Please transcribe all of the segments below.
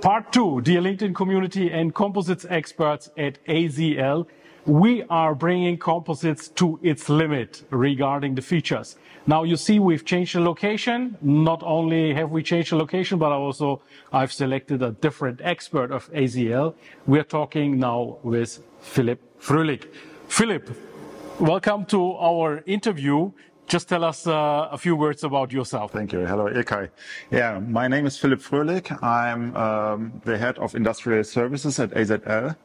Part two, dear LinkedIn community and composites experts at AZL. We are bringing composites to its limit regarding the features. Now you see we've changed the location. Not only have we changed the location, but also I've selected a different expert of AZL. We're talking now with Philipp Fröhlig. Philipp, welcome to our interview. Just tell us uh, a few words about yourself. Thank you. Hello, Ilkay. Yeah, my name is Philipp Fröhlig. I'm um, the head of industrial services at AZL.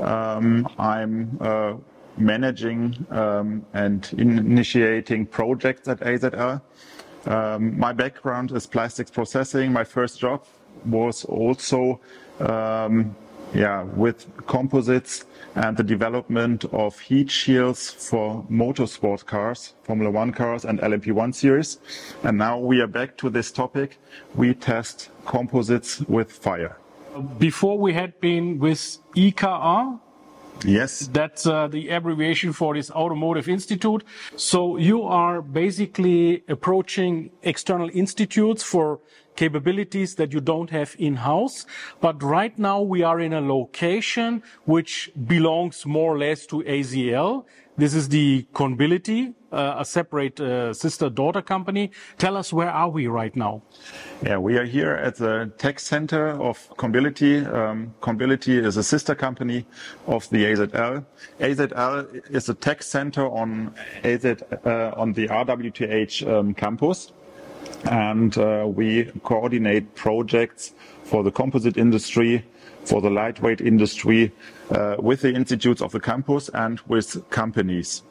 Um, I'm uh, managing um, and initiating projects at AZL. Um, my background is plastics processing. My first job was also um, yeah, with composites and the development of heat shields for motorsport cars, Formula One cars and LMP1 series. And now we are back to this topic. We test composites with fire. Before we had been with IKA, Yes. That's uh, the abbreviation for this Automotive Institute. So you are basically approaching external institutes for capabilities that you don't have in-house. But right now we are in a location which belongs more or less to AZL. This is the Conbility, uh, a separate uh, sister-daughter company. Tell us where are we right now? Yeah, we are here at the tech center of Conbility. Um, Conbility is a sister company of the AZL. AZL is a tech center on AZ uh, on the RWTH um, campus, and uh, we coordinate projects for the composite industry, for the lightweight industry, uh, with the institutes of the campus and with companies.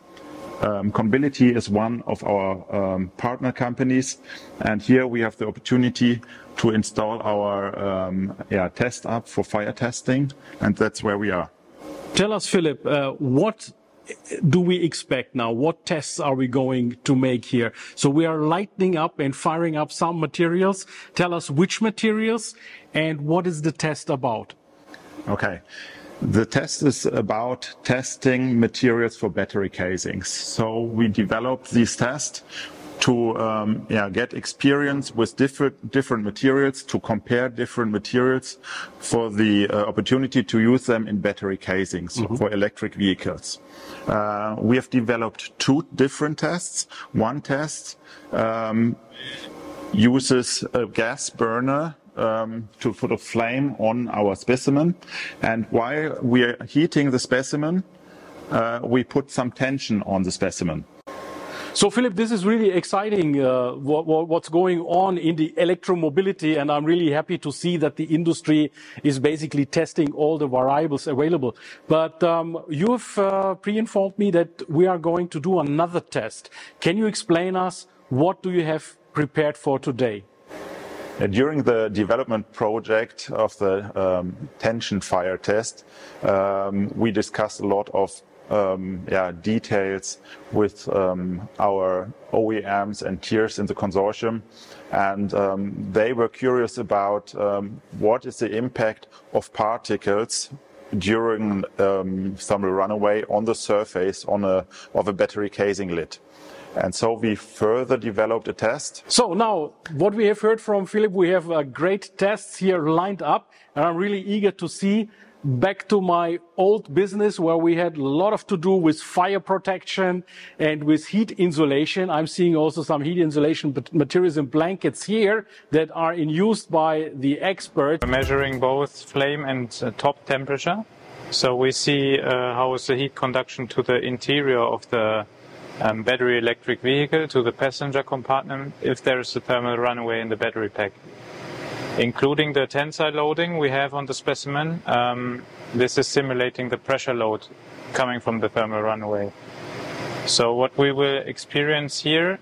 Um, Conbility is one of our um, partner companies, and here we have the opportunity to install our um, yeah, test up for fire testing, and that's where we are. Tell us, Philipp, uh, what do we expect now? What tests are we going to make here? So we are lighting up and firing up some materials. Tell us which materials and what is the test about? Okay. The test is about testing materials for battery casings. So we developed these tests to um, yeah, get experience with different different materials, to compare different materials for the uh, opportunity to use them in battery casings for electric vehicles. Uh, we have developed two different tests. One test um, uses a gas burner um, to put a flame on our specimen. And while we are heating the specimen, uh, we put some tension on the specimen. So, Philipp, this is really exciting. Uh, what, what, what's going on in the electromobility, and I'm really happy to see that the industry is basically testing all the variables available. But um, you've uh, pre-informed me that we are going to do another test. Can you explain us what do you have prepared for today? Uh, During the development project of the um, tension fire test, um, we discussed a lot of um, yeah, details with um, our OEMs and tiers in the consortium. And um, they were curious about um, what is the impact of particles during um, thermal runaway on the surface on a, of a battery casing lid. And so we further developed a test So now, what we have heard from Philipp, we have uh, great tests here lined up, and I'm really eager to see back to my old business where we had a lot of to do with fire protection and with heat insulation. I'm seeing also some heat insulation materials and blankets here that are in use by the experts. We're measuring both flame and uh, top temperature. So we see uh, how is the heat conduction to the interior of the um, battery electric vehicle, to the passenger compartment, if there is a thermal runaway in the battery pack. Including the tensile loading we have on the specimen, um, this is simulating the pressure load coming from the thermal runaway. So what we will experience here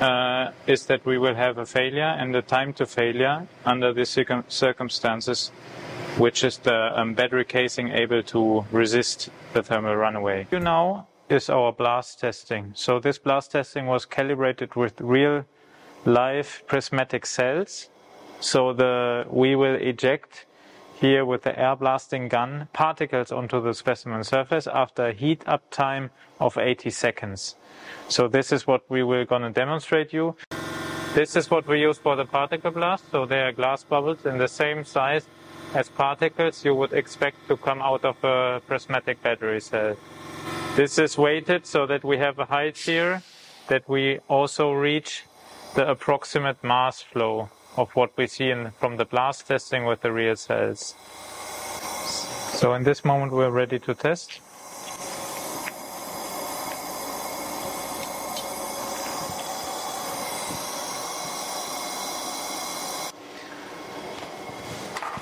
uh, is that we will have a failure and the time to failure under these circum- circumstances, which is the um, battery casing able to resist the thermal runaway. You now is our blast testing. So this blast testing was calibrated with real live prismatic cells. So the we will eject here with the air blasting gun particles onto the specimen surface after a heat up time of 80 seconds. So this is what we will gonna demonstrate you. This is what we use for the particle blast. So they are glass bubbles in the same size as particles you would expect to come out of a prismatic battery cell. This is weighted so that we have a height here that we also reach the approximate mass flow of what we see in, from the blast testing with the real cells. So in this moment we're ready to test.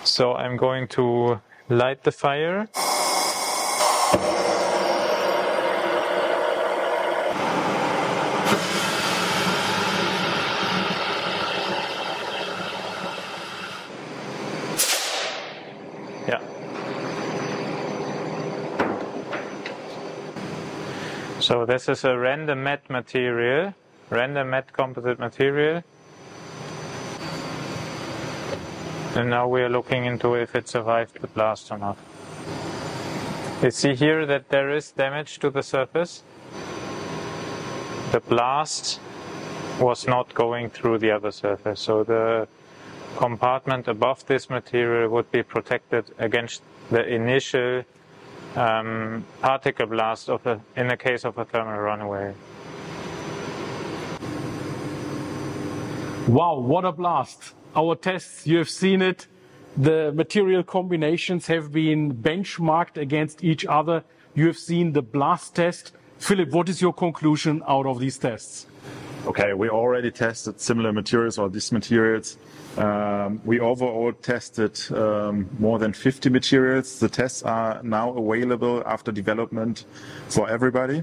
So I'm going to light the fire. This is a random mat material, random mat composite material. And now we are looking into if it survived the blast or not. You see here that there is damage to the surface. The blast was not going through the other surface, so the compartment above this material would be protected against the initial um, particle blast of a, in the case of a thermal runaway. Wow, what a blast. Our tests, you have seen it. The material combinations have been benchmarked against each other. You have seen the blast test. Philipp, what is your conclusion out of these tests? Okay, we already tested similar materials or these materials. Um, we overall tested um, more than 50 materials. The tests are now available after development for everybody.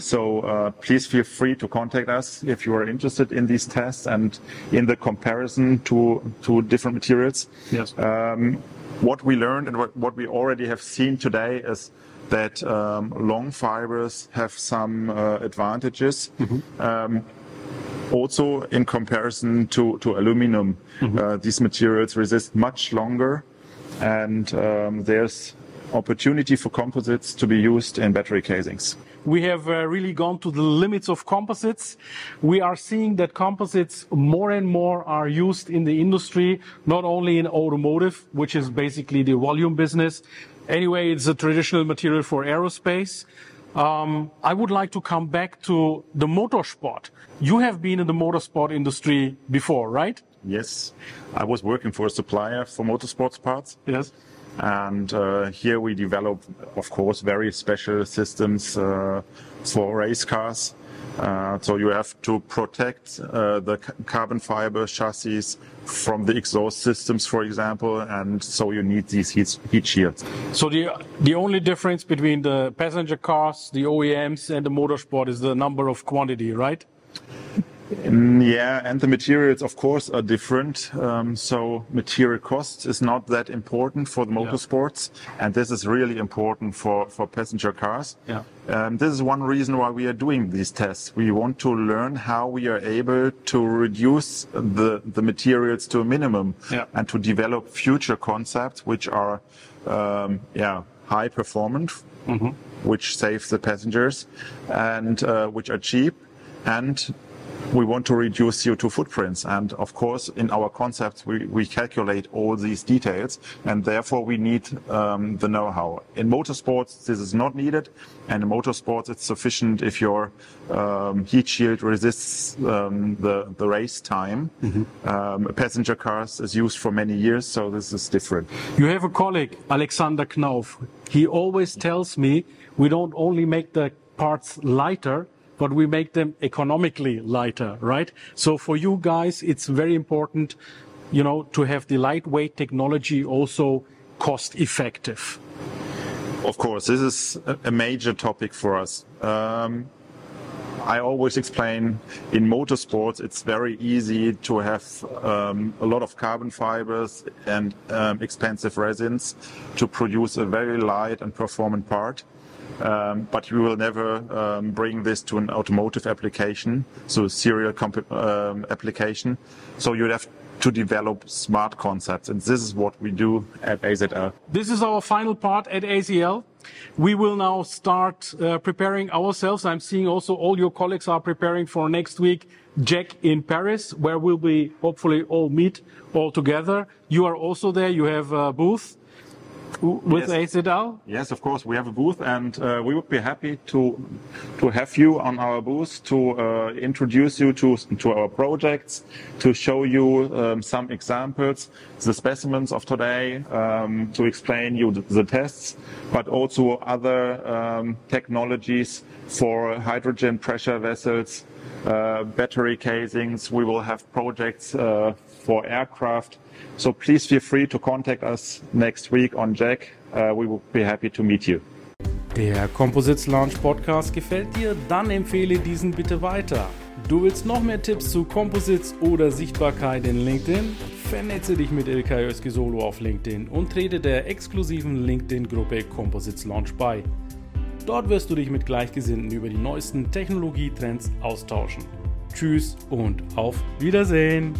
So uh, please feel free to contact us if you are interested in these tests and in the comparison to, to different materials. Yes. Um, what we learned and what, what we already have seen today is that um, long fibers have some uh, advantages. Um, also, in comparison to, to aluminum, uh, these materials resist much longer, and um, there's opportunity for composites to be used in battery casings. we have uh, really gone to the limits of composites. We are seeing that composites more and more are used in the industry, not only in automotive, which is basically the volume business. Anyway, it's a traditional material for aerospace. Um, I would like to come back to the motorsport. You have been in the motorsport industry before, right? Yes, I was working for a supplier for motorsports parts. Yes. And uh, here we develop, of course, very special systems uh, for race cars. Uh, so you have to protect uh, the carbon fiber chassis from the exhaust systems, for example, and so you need these heat, heat shields. So the the only difference between the passenger cars, the OEMs, and the motorsport is the number of quantity, right? Mm, Yeah, and the materials, of course, are different. Um, so material cost is not that important for the motorsports, and this is really important for, for passenger cars. Yeah. Um, this is one reason why we are doing these tests. We want to learn how we are able to reduce the, the materials to a minimum Yeah. and to develop future concepts which are, um, yeah, high performant, which save the passengers and uh, which are cheap and we want to reduce CO2 footprints. And of course, in our concepts, we, we calculate all these details and therefore we need um, the know-how. In motorsports, this is not needed. And in motorsports, it's sufficient if your um, heat shield resists um, the, the race time. Um, passenger cars is used for many years, so this is different. You have a colleague, Alexander Knauf. He always tells me we don't only make the parts lighter, but we make them economically lighter, right? So for you guys, it's very important, you know, to have the lightweight technology also cost effective. Of course, this is a- major topic for us. Um, I always explain in motorsports, it's very easy to have um, a lot of carbon fibers and um, expensive resins to produce a very light and performant part. Um, but you will never um, bring this to an automotive application, so serial um, application. So you'd have to develop smart concepts. And this is what we do at AZL. This is our final part at AZL. We will now start uh, preparing ourselves. I'm seeing also all your colleagues are preparing for next week JEC in Paris, where we'll be hopefully all meet all together. You are also there. You have a booth with yes. AZL? Yes, of course, we have a booth, and uh, we would be happy to to have you on our booth to uh, introduce you to to our projects, to show you um, some examples, the specimens of today, um, to explain you the, the, tests, but also other um, technologies for hydrogen pressure vessels, uh, battery casings. We will have projects uh, for aircraft. So please feel free to contact us next week on JEC. Uh, we will be happy to meet you. Der Composites Launch Podcast gefällt dir? Dann empfehle diesen bitte weiter. Du willst noch mehr Tipps zu Composites oder Sichtbarkeit in LinkedIn? Vernetze dich mit Ilkay Özki auf LinkedIn und trete der exklusiven LinkedIn-Gruppe Composites Launch bei. Dort wirst du dich mit Gleichgesinnten über die neuesten Technologietrends austauschen. Tschüss und auf Wiedersehen!